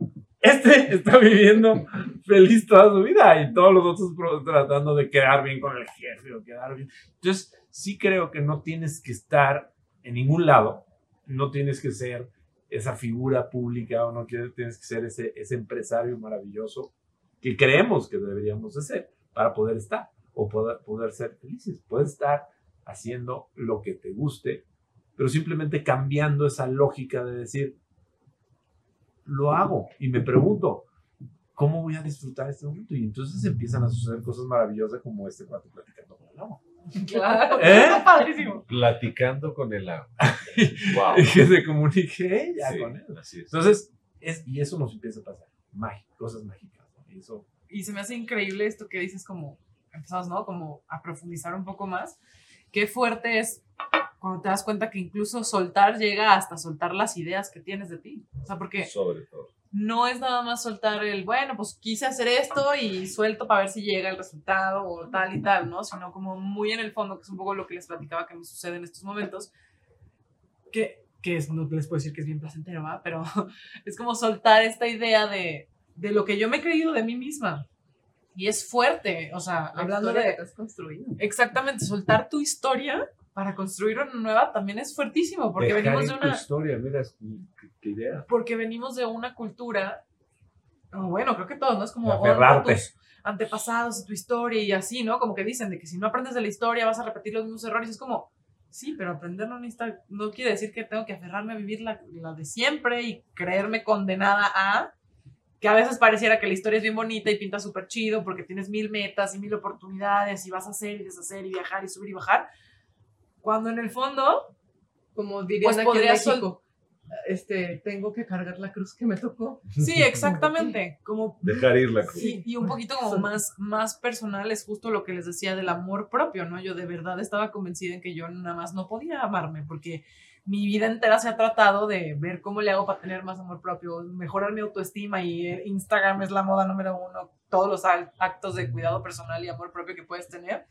este está viviendo feliz toda su vida y todos los otros tratando de quedar bien con el jefe o quedar bien. Entonces, sí creo que no tienes que estar en ningún lado, no tienes que ser esa figura pública o no tienes que ser ese, empresario maravilloso que creemos que deberíamos de ser para poder estar o poder ser felices. Puedes estar haciendo lo que te guste, pero simplemente cambiando esa lógica de decir, lo hago y me pregunto, ¿cómo voy a disfrutar este momento? Y entonces empiezan a suceder cosas maravillosas como este cuate platicando con el agua. Claro. ¿Eh? Está padrísimo. Platicando con el agua. wow. Y que se comunique ella Sí, con él. así es. Entonces, es, y eso nos empieza a pasar, mágico, cosas mágicas. ¿no? Y eso, Y se me hace increíble esto que dices, como empezamos, ¿no? Como a profundizar un poco más. Qué fuerte es cuando te das cuenta que incluso soltar llega hasta soltar las ideas que tienes de ti. O sea, porque Sobre todo. no es nada más soltar el, bueno, pues quise hacer esto y suelto para ver si llega el resultado o tal y tal, ¿no? Sino como muy en el fondo, que es un poco lo que les platicaba que me sucede en estos momentos, que, que es, no les puedo decir que es bien placentero, ¿va? Pero es como soltar esta idea de, de lo que yo me he creído de mí misma. Y es fuerte, o sea, hablando de... Exactamente, soltar tu historia para construir una nueva también es fuertísimo, porque venimos de una... historia, mira, qué, idea. Porque venimos de una cultura, bueno, creo que todos, ¿no? Es como tus antepasados, tu historia y así, ¿no? Como que dicen de que si no aprendes de la historia vas a repetir los mismos errores. Es como, sí, pero aprender no, no quiere decir que tengo que aferrarme a vivir la, la de siempre y creerme condenada a que a veces pareciera que la historia es bien bonita y pinta súper chido porque tienes mil metas y mil oportunidades y vas a hacer y deshacer y viajar y subir y bajar, cuando en el fondo, como dirían pues aquí en México, este, tengo que cargar la cruz que me tocó. Sí, exactamente. Como, Dejar ir la cruz. Y, un poquito como más, más personal es justo lo que les decía del amor propio, ¿no? Yo de verdad estaba convencida en que yo nada más no podía amarme porque mi vida entera se ha tratado de ver cómo le hago para tener más amor propio, mejorar mi autoestima y Instagram es la moda número uno, todos los actos de cuidado personal y amor propio que puedes tener.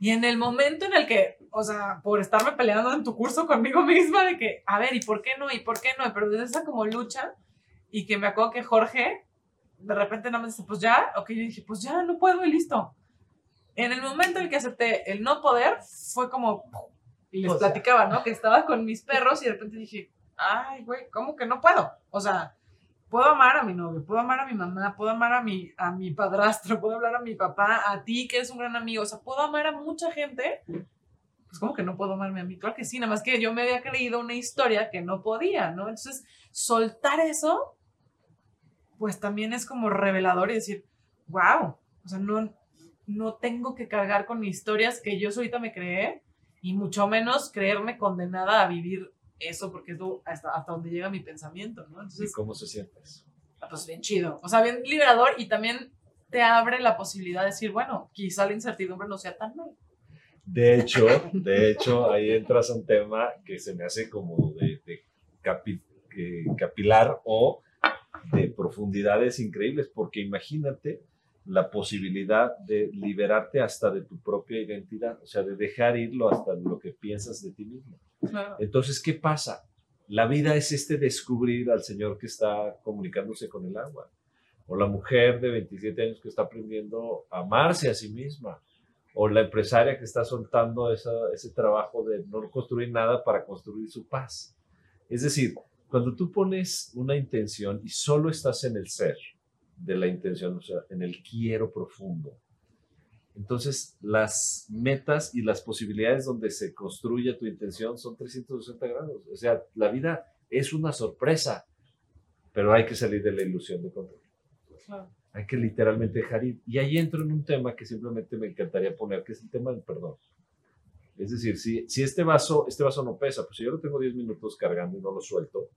Y en el momento en el que, o sea, por estarme peleando en tu curso conmigo misma, de que, a ver, ¿y por qué no? ¿Y por qué no? Pero desde esa como lucha, y que me acuerdo que Jorge, de repente nada más dice, pues ya, ok, yo dije, pues ya, no puedo y listo. En el momento en el que acepté el no poder, fue como, y les platicaba, ¿no? Que estaba con mis perros y de repente dije, ay, güey, ¿cómo que no puedo? O sea, puedo amar a mi novio, puedo amar a mi mamá, puedo amar a mi, a mi padrastro, puedo hablar a mi papá, a ti que eres un gran amigo, o sea, puedo amar a mucha gente. Pues como que no puedo amarme a mí, claro que sí, nada más que yo me había creído una historia que no podía, ¿no? Entonces, soltar eso, pues también es como revelador y decir, wow, o sea, no, no tengo que cargar con historias que yo solita me creé y mucho menos creerme condenada a vivir eso porque es hasta, hasta donde llega mi pensamiento, ¿no? Entonces, ¿Y cómo se siente eso? Ah, pues bien chido, o sea, bien liberador y también te abre la posibilidad de decir, bueno, quizá la incertidumbre no sea tan mal. De hecho, de hecho, ahí entras a un tema que se me hace como de, de capilar o de profundidades increíbles, porque imagínate la posibilidad de liberarte hasta de tu propia identidad, o sea, de dejar irlo hasta lo que piensas de ti mismo. Entonces, ¿qué pasa? La vida es este descubrir al Señor que está comunicándose con el agua, o la mujer de 27 años que está aprendiendo a amarse a sí misma, o la empresaria que está soltando ese trabajo de no construir nada para construir su paz. Es decir, cuando tú pones una intención y solo estás en el ser de la intención, o sea, en el quiero profundo, entonces, las metas y las posibilidades donde se construye tu intención son 360 grados. O sea, la vida es una sorpresa, pero hay que salir de la ilusión de control. Hay que literalmente dejar ir. Y ahí entro en un tema que simplemente me encantaría poner, que es el tema del perdón. Es decir, si, si este, vaso, este vaso no pesa, pues si yo lo tengo 10 minutos cargando y no lo suelto,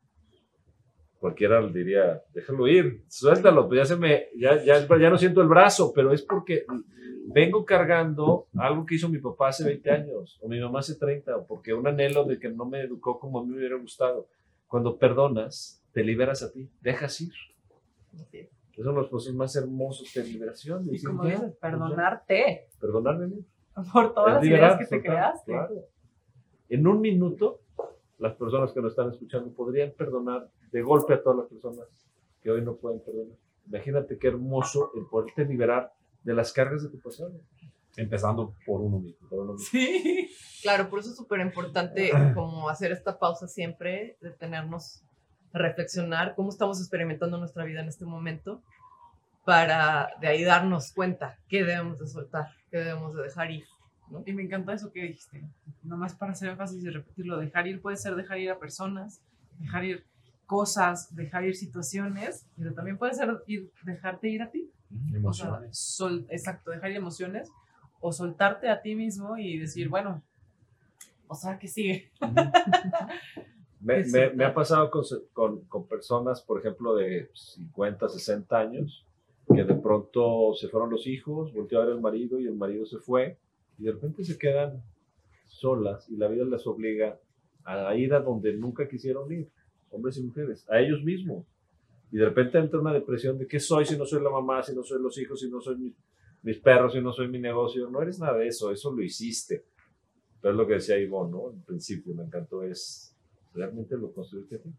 cualquiera diría, déjalo ir, suéltalo, pues ya se me, ya, ya, ya no siento el brazo, pero es porque vengo cargando algo que hizo mi papá hace 20 años, o mi mamá hace 30, o porque un anhelo de que no me educó como a mí me hubiera gustado. Cuando perdonas, te liberas a ti, dejas ir. Esos son los procesos más hermosos de liberación. Y como dices, perdonarte. Perdonarme. Por todas las ideas que te creaste. En un minuto, las personas que nos están escuchando podrían perdonar de golpe a todas las personas que hoy no pueden perdonar. Imagínate qué hermoso el poderte liberar de las cargas de tu pasado. Empezando por uno mismo. Sí. Claro, por eso es súper importante como hacer esta pausa siempre, detenernos a reflexionar cómo estamos experimentando nuestra vida en este momento para de ahí darnos cuenta qué debemos de soltar, qué debemos de dejar ir. Y me encanta eso que dijiste, nomás para hacer énfasis y repetirlo, dejar ir puede ser dejar ir a personas, dejar ir cosas, dejar ir situaciones, pero también puede ser ir, dejarte ir a ti. Emociones. exacto, dejar emociones o soltarte a ti mismo y decir, bueno, o sea, que sigue. me, me, me, ha pasado con, con, con, personas, por ejemplo, de 50, 60 años, que de pronto se fueron los hijos, volteó a ver el marido y el marido se fue, y de repente se quedan solas y la vida les obliga a ir a donde nunca quisieron ir, hombres y mujeres, a ellos mismos. Y de repente entra una depresión de qué soy si no soy la mamá, si no soy los hijos, si no soy mis perros, si no soy mi negocio. No eres nada de eso, eso lo hiciste. Pero es lo que decía Ivonne, ¿no? En principio me encantó, es realmente lo construiste a ti.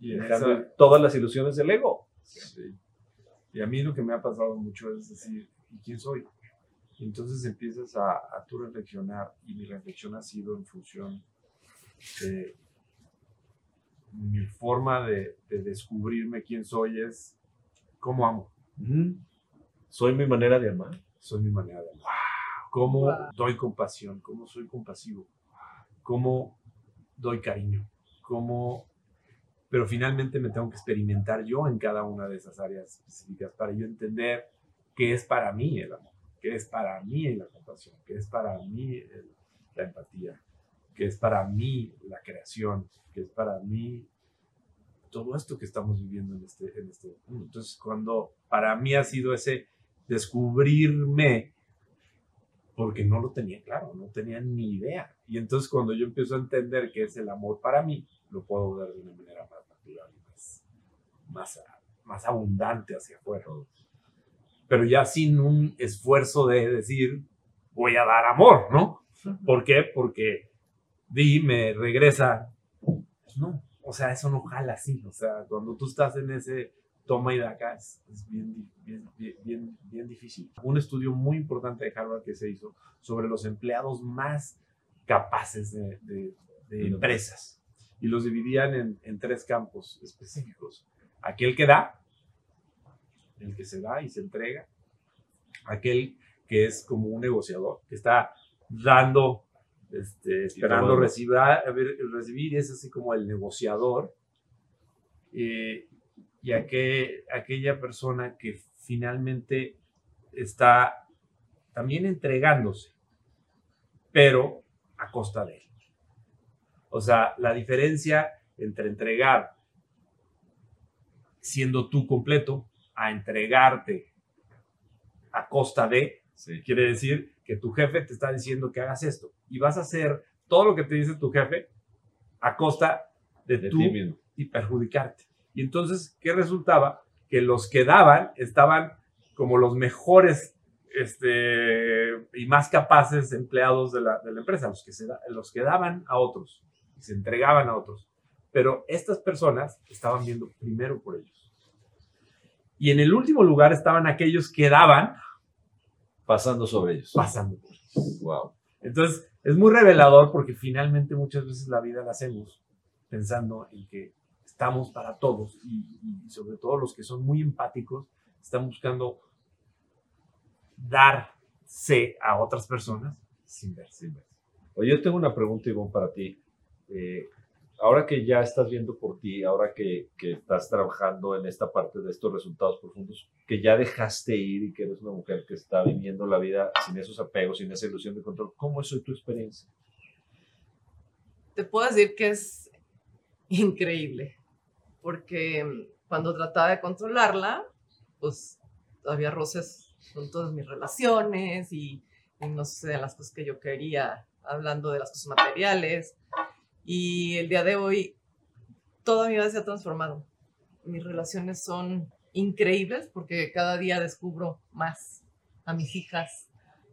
Y dejando todas las ilusiones del ego. Sí. Y a mí lo que me ha pasado mucho es decir, ¿y quién soy? Y entonces empiezas a, a tú reflexionar y mi reflexión ha sido en función de mi forma de, descubrirme quién soy es cómo amo. Soy mi manera de amar. Soy mi manera de amar. Cómo doy compasión, cómo soy compasivo, cómo doy cariño, cómo... Pero finalmente me tengo que experimentar yo en cada una de esas áreas específicas para yo entender qué es para mí el amor, qué es para mí la compasión, qué es para mí la empatía, qué es para mí la creación, que es para mí todo esto que estamos viviendo en este, en este mundo. Entonces, cuando para mí ha sido ese descubrirme, porque no lo tenía claro, no tenía ni idea. Y entonces cuando yo empiezo a entender qué es el amor para mí, lo puedo ver de una manera más natural y más, más, más abundante hacia afuera. Pero ya sin un esfuerzo de decir, voy a dar amor, ¿no? ¿Por qué? Porque di, me regresa pues no, o sea, eso no jala así. O sea, cuando tú estás en ese toma y daca es, bien, bien, bien, bien, difícil. Un estudio muy importante de Harvard que se hizo sobre los empleados más capaces de, empresas y los dividían en, en, tres campos específicos. Aquel que da, el que se da y se entrega, aquel que es como un negociador, que está dando este, esperando recibir, recibir, es así como el negociador, eh, y aquella persona que finalmente está también entregándose, pero a costa de él. O sea, la diferencia entre entregar siendo tú completo a entregarte a costa de, quiere decir que tu jefe te está diciendo que hagas esto y vas a hacer todo lo que te dice tu jefe a costa de, tú y perjudicarte. Y entonces, ¿qué resultaba? Que los que daban estaban como los mejores este, y más capaces empleados de la, de la empresa, los que, se, los que daban a otros y se entregaban a otros. Pero estas personas estaban viendo primero por ellos. Y en el último lugar estaban aquellos que daban. Pasando sobre ellos. Pasando por ellos. Wow. Entonces, es muy revelador porque finalmente muchas veces la vida la hacemos pensando en que estamos para todos y, sobre todo los que son muy empáticos están buscando darse a otras personas sin ver, sin ver. Oye, yo tengo una pregunta, Ivonne, para ti. Eh, ahora que ya estás viendo por ti, ahora que, estás trabajando en esta parte de estos resultados profundos, que ya dejaste ir y que eres una mujer que está viviendo la vida sin esos apegos, sin esa ilusión de control, ¿cómo es tu experiencia? Te puedo decir que es increíble, porque cuando trataba de controlarla, pues había roces con todas mis relaciones y, y no sé, las cosas que yo quería, hablando de las cosas materiales y el día de hoy, toda mi vida se ha transformado. Mis relaciones son increíbles porque cada día descubro más a mis hijas,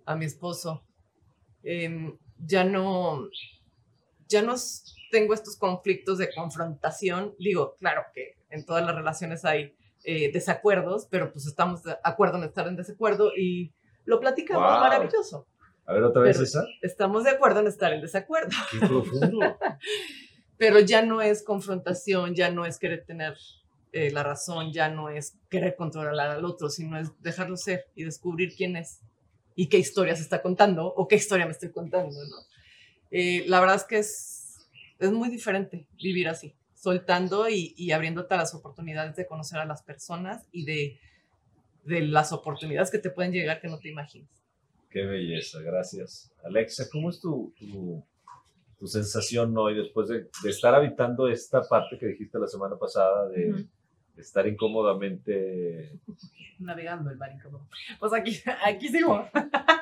a mi esposo. Em, ya no, ya no tengo estos conflictos de confrontación. Digo, claro que en todas las relaciones hay eh, desacuerdos, pero pues estamos de acuerdo en estar en desacuerdo y lo platicamos maravilloso. A ver, otra vez esa. Estamos de acuerdo en estar en desacuerdo. Qué profundo. Pero ya no es confrontación, ya no es querer tener eh, la razón, ya no es querer controlar al otro, sino es dejarlo ser y descubrir quién es y qué historia se está contando o qué historia me estoy contando, ¿no? Eh, la verdad es que es, es muy diferente vivir así, soltando y, y abriéndote a las oportunidades de conocer a las personas y de, de las oportunidades que te pueden llegar que no te imaginas. Qué belleza, gracias. Alexa, ¿cómo es tu, tu, sensación hoy después de, estar habitando esta parte que dijiste la semana pasada de, estar incómodamente... Navegando el mar incómodo. Pues aquí, aquí sigo.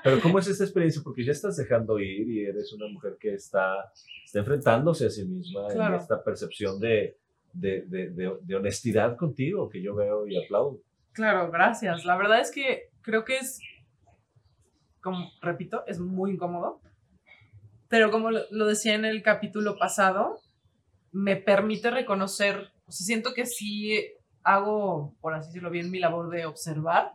Pero ¿cómo es esta experiencia? Porque ya estás dejando ir y eres una mujer que está, está enfrentándose a sí misma en esta percepción de, de, de, de, honestidad contigo que yo veo y aplaudo. Claro, gracias. La verdad es que creo que es, como repito, es muy incómodo, pero como lo decía en el capítulo pasado, me permite reconocer, o siento que sí hago, por así decirlo bien, mi labor de observar,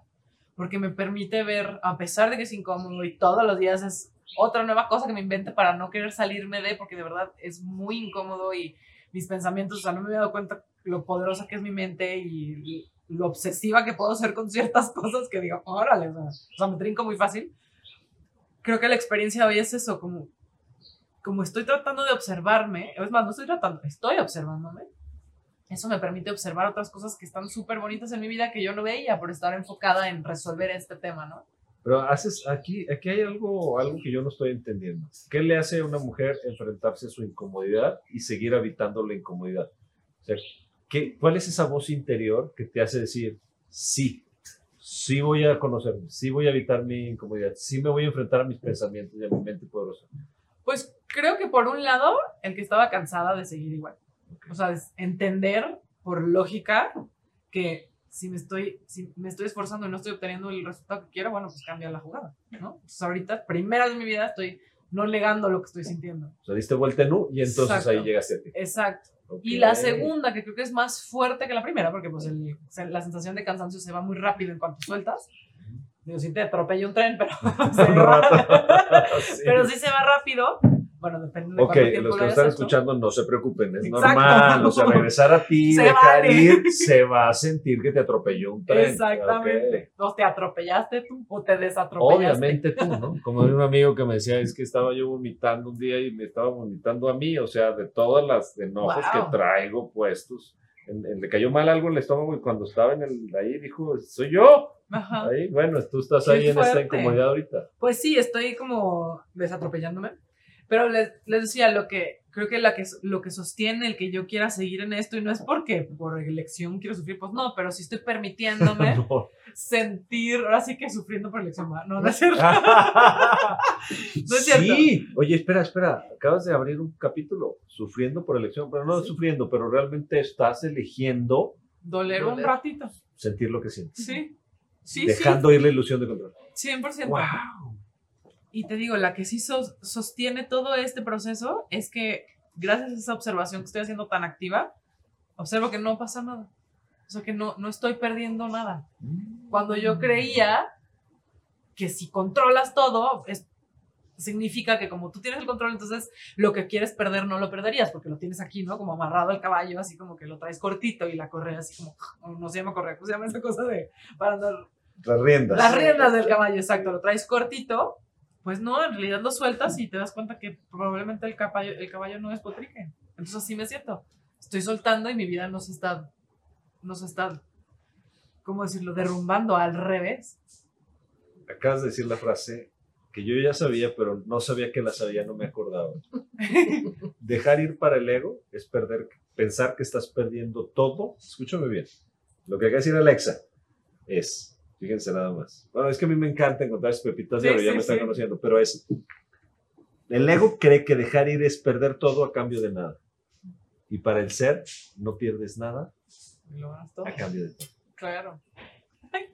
porque me permite ver, a pesar de que es incómodo y todos los días es otra nueva cosa que me invente para no querer salirme de, porque de verdad es muy incómodo y mis pensamientos, o sea, no me he dado cuenta lo poderosa que es mi mente y, lo obsesiva que puedo ser con ciertas cosas que digo, órale, o sea, me trinco muy fácil. Creo que la experiencia hoy es eso, como, como estoy tratando de observarme, es más, no estoy tratando, estoy observándome. Eso me permite observar otras cosas que están súper bonitas en mi vida que yo no veía por estar enfocada en resolver este tema, ¿no? Pero haces aquí, aquí hay algo, algo que yo no estoy entendiendo. ¿Qué le hace a una mujer enfrentarse a su incomodidad y seguir habitando la incomodidad? O sea, ¿qué, ¿cuál es esa voz interior que te hace decir, sí, sí voy a conocerme, sí voy a evitar mi incomodidad, sí me voy a enfrentar a mis pensamientos y a mi mente poderosa? Pues creo que por un lado, el que estaba cansada de seguir igual. O sea, entender por lógica que si me estoy, si me estoy esforzando y no estoy obteniendo el resultado que quiero, bueno, pues cambia la jugada, ¿no? Entonces ahorita, primera en mi vida, estoy no negando lo que estoy sintiendo. O sea, diste vuelta en U y entonces ahí llegaste a ti. Exacto. Y la segunda, que creo que es más fuerte que la primera, porque pues el, la sensación de cansancio se va muy rápido en cuanto sueltas. Digo, si te atropella un tren, pero, pero sí se va rápido. Bueno, depende de Ok, los que están escuchando no se preocupen, es normal. O sea, regresar a ti, dejar ir, se va a sentir que te atropelló un tren. Exactamente. O te atropellaste tú o te desatropellaste. Obviamente tú, ¿no? Como un amigo que me decía, es que estaba yo vomitando un día y me estaba vomitando a mí, o sea, de todas las enojos que traigo puestos. le cayó mal algo en el estómago y cuando estaba en el, ahí dijo, soy yo. Ajá. Ahí, bueno, tú estás ahí en esta incomodidad ahorita. Pues sí, estoy como desatropellándome pero les, les, decía, lo que creo que, la que lo que sostiene el que yo quiera seguir en esto, y no es porque por elección quiero sufrir, pues no, pero sí estoy permitiéndome sentir, ahora sí que sufriendo por elección, no, no es cierto. no es cierto. Sí, oye, espera, espera, acabas de abrir un capítulo, sufriendo por elección, pero no sufriendo, pero realmente estás eligiendo. Doler, un ratito. Sentir lo que sientes. Sí. Sí, Dejando ir la ilusión de control. 100%. Wow. Y te digo, la que sí sostiene todo este proceso es que gracias a esa observación que estoy haciendo tan activa, observo que no pasa nada. O sea, que no, no estoy perdiendo nada. Cuando yo creía que si controlas todo, es, significa que como tú tienes el control, entonces lo que quieres perder no lo perderías, porque lo tienes aquí, ¿no? Como amarrado al caballo, así como que lo traes cortito y la correa así como, no se llama correa, ¿cómo se llama esa cosa de, para andar? Las riendas. Las riendas del caballo, exacto, lo traes cortito pues no, en realidad lo sueltas y te das cuenta que probablemente el caballo, el caballo no es potrique. Entonces así me siento. Estoy soltando y mi vida no se está, no se está, ¿cómo decirlo?, derrumbando al revés. Acabas de decir la frase que yo ya sabía, pero no sabía que la sabía, no me acordaba. Dejar ir para el ego es perder, pensar que estás perdiendo todo. Escúchame bien. Lo que acaba de decir Alexa es Fíjense nada más. Bueno, es que a mí me encanta encontrar esas pepitas de oro, ya me están conociendo, pero es. El ego cree que dejar ir es perder todo a cambio de nada. Y para el ser, no pierdes nada a cambio de todo. Claro.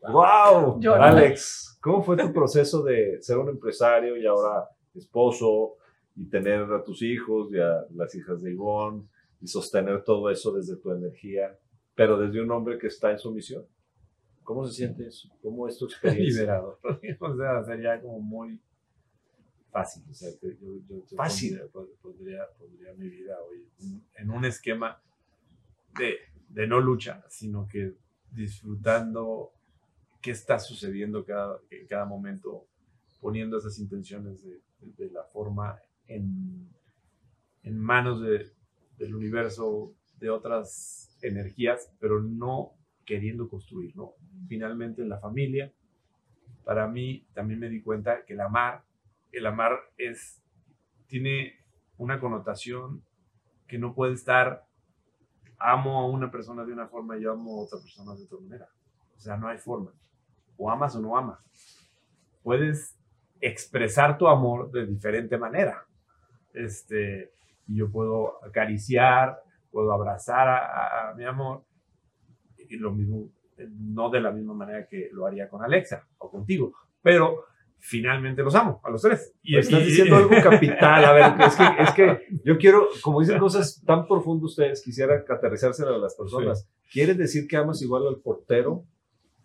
¡Wow! Alex, ¿cómo fue tu proceso de ser un empresario y ahora esposo y tener a tus hijos y a las hijas de Ivonne y sostener todo eso desde tu energía, pero desde un hombre que está en su misión? ¿Cómo se siente eso? ¿Cómo es tu experiencia? Liberador. o sea, sería como muy fácil. O sea, yo, yo, fácil. Pondría, mi vida hoy en un esquema de, de, no lucha, sino que disfrutando qué está sucediendo cada, en cada momento, poniendo esas intenciones de, de, la forma en, en manos de, del universo, de otras energías, pero no queriendo construir, ¿no? Finalmente en la familia, para mí también me di cuenta que el amar, el amar es, tiene una connotación que no puede estar, amo a una persona de una forma y yo amo a otra persona de otra manera. O sea, no hay forma. O amas o no amas. Puedes expresar tu amor de diferente manera. Este, yo puedo acariciar, puedo abrazar a, mi amor, y lo mismo, no de la misma manera que lo haría con Alexa o contigo, pero finalmente los amo, a los tres. Y estás diciendo algo capital, a ver, es que, es que yo quiero, como dicen cosas tan profundas ustedes, quisiera aterrizárselo a las personas. ¿Quieres decir que amas igual al portero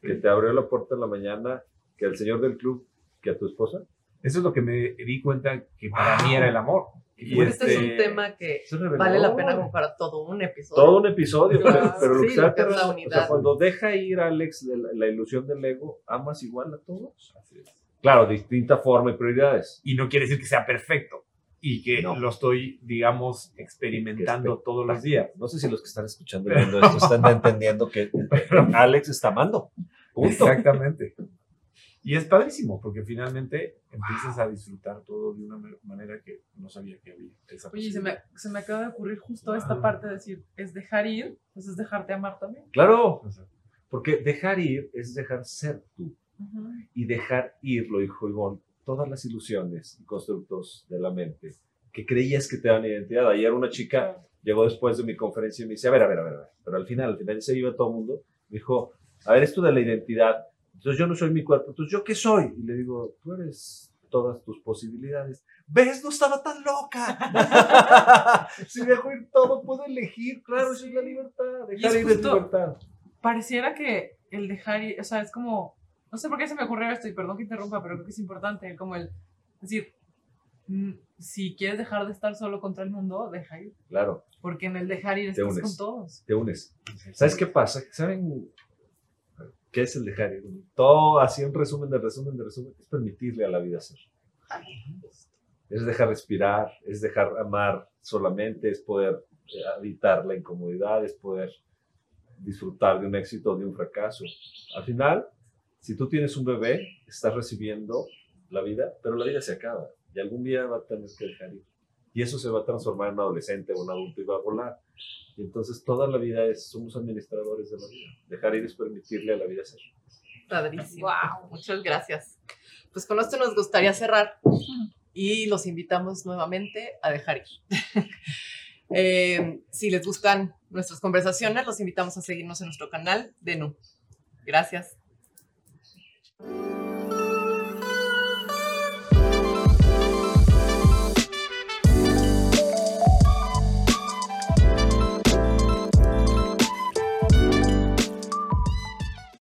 que te abrió la puerta en la mañana, que al señor del club, que a tu esposa? Eso es lo que me di cuenta que para mí era el amor. Y este, es un este, tema que vale la pena como para todo un episodio. Todo un episodio, pero, lo que, se o sea, cuando deja ir a Alex la, la, ilusión del ego, amas igual a todos. Así es. Claro, distinta forma y prioridades. Y no quiere decir que sea perfecto y que lo estoy, digamos, experimentando todos los días. No sé si los que están escuchando y viendo esto están entendiendo que Alex está amando. Exactamente. Y es padrísimo, porque finalmente empiezas a disfrutar todo de una manera que no sabía que había. Oye, se me, se me acaba de ocurrir justo esta parte de decir, es dejar ir, pues es dejarte amar también. Claro, porque dejar ir es dejar ser tú. Y dejar ir, lo dijo Ivonne, todas las ilusiones y constructos de la mente que creías que te dan identidad. Ayer una chica llegó después de mi conferencia y me dice, a ver, a ver, a ver, a ver. pero al final, al final se iba todo el mundo, me dijo, a ver, esto de la identidad, entonces yo no soy mi cuerpo, entonces yo qué soy? Y le digo, tú eres todas tus posibilidades. ¿Ves? No estaba tan loca. si dejo ir todo, puedo elegir. Claro, eso es la libertad. Dejar ir es libertad. Pareciera que el dejar ir, o sea, es como no sé por qué se me ocurrió esto y perdón que interrumpa, pero creo que es importante, como el decir, mm, si quieres dejar de estar solo contra el mundo, deja ir. Claro. Porque en el dejar ir estás con todos. Te unes. ¿Sabes qué pasa? ¿Saben qué es el dejar ir? Todo, así en resumen de resumen de resumen, es permitirle a la vida ser. Es dejar respirar, es dejar amar solamente, es poder evitar la incomodidad, es poder disfrutar de un éxito o de un fracaso. Al final, si tú tienes un bebé, estás recibiendo la vida, pero la vida se acaba y algún día va a tener que dejar ir. Y eso se va a transformar en un adolescente o un adulto y va a volar. Y entonces toda la vida es, somos administradores de la vida. Dejar ir es permitirle a la vida ser. Padrísimo. Wow, muchas gracias. Pues con esto nos gustaría cerrar y los invitamos nuevamente a dejar ir. Eh, si les gustan nuestras conversaciones, los invitamos a seguirnos en nuestro canal de NU. Gracias.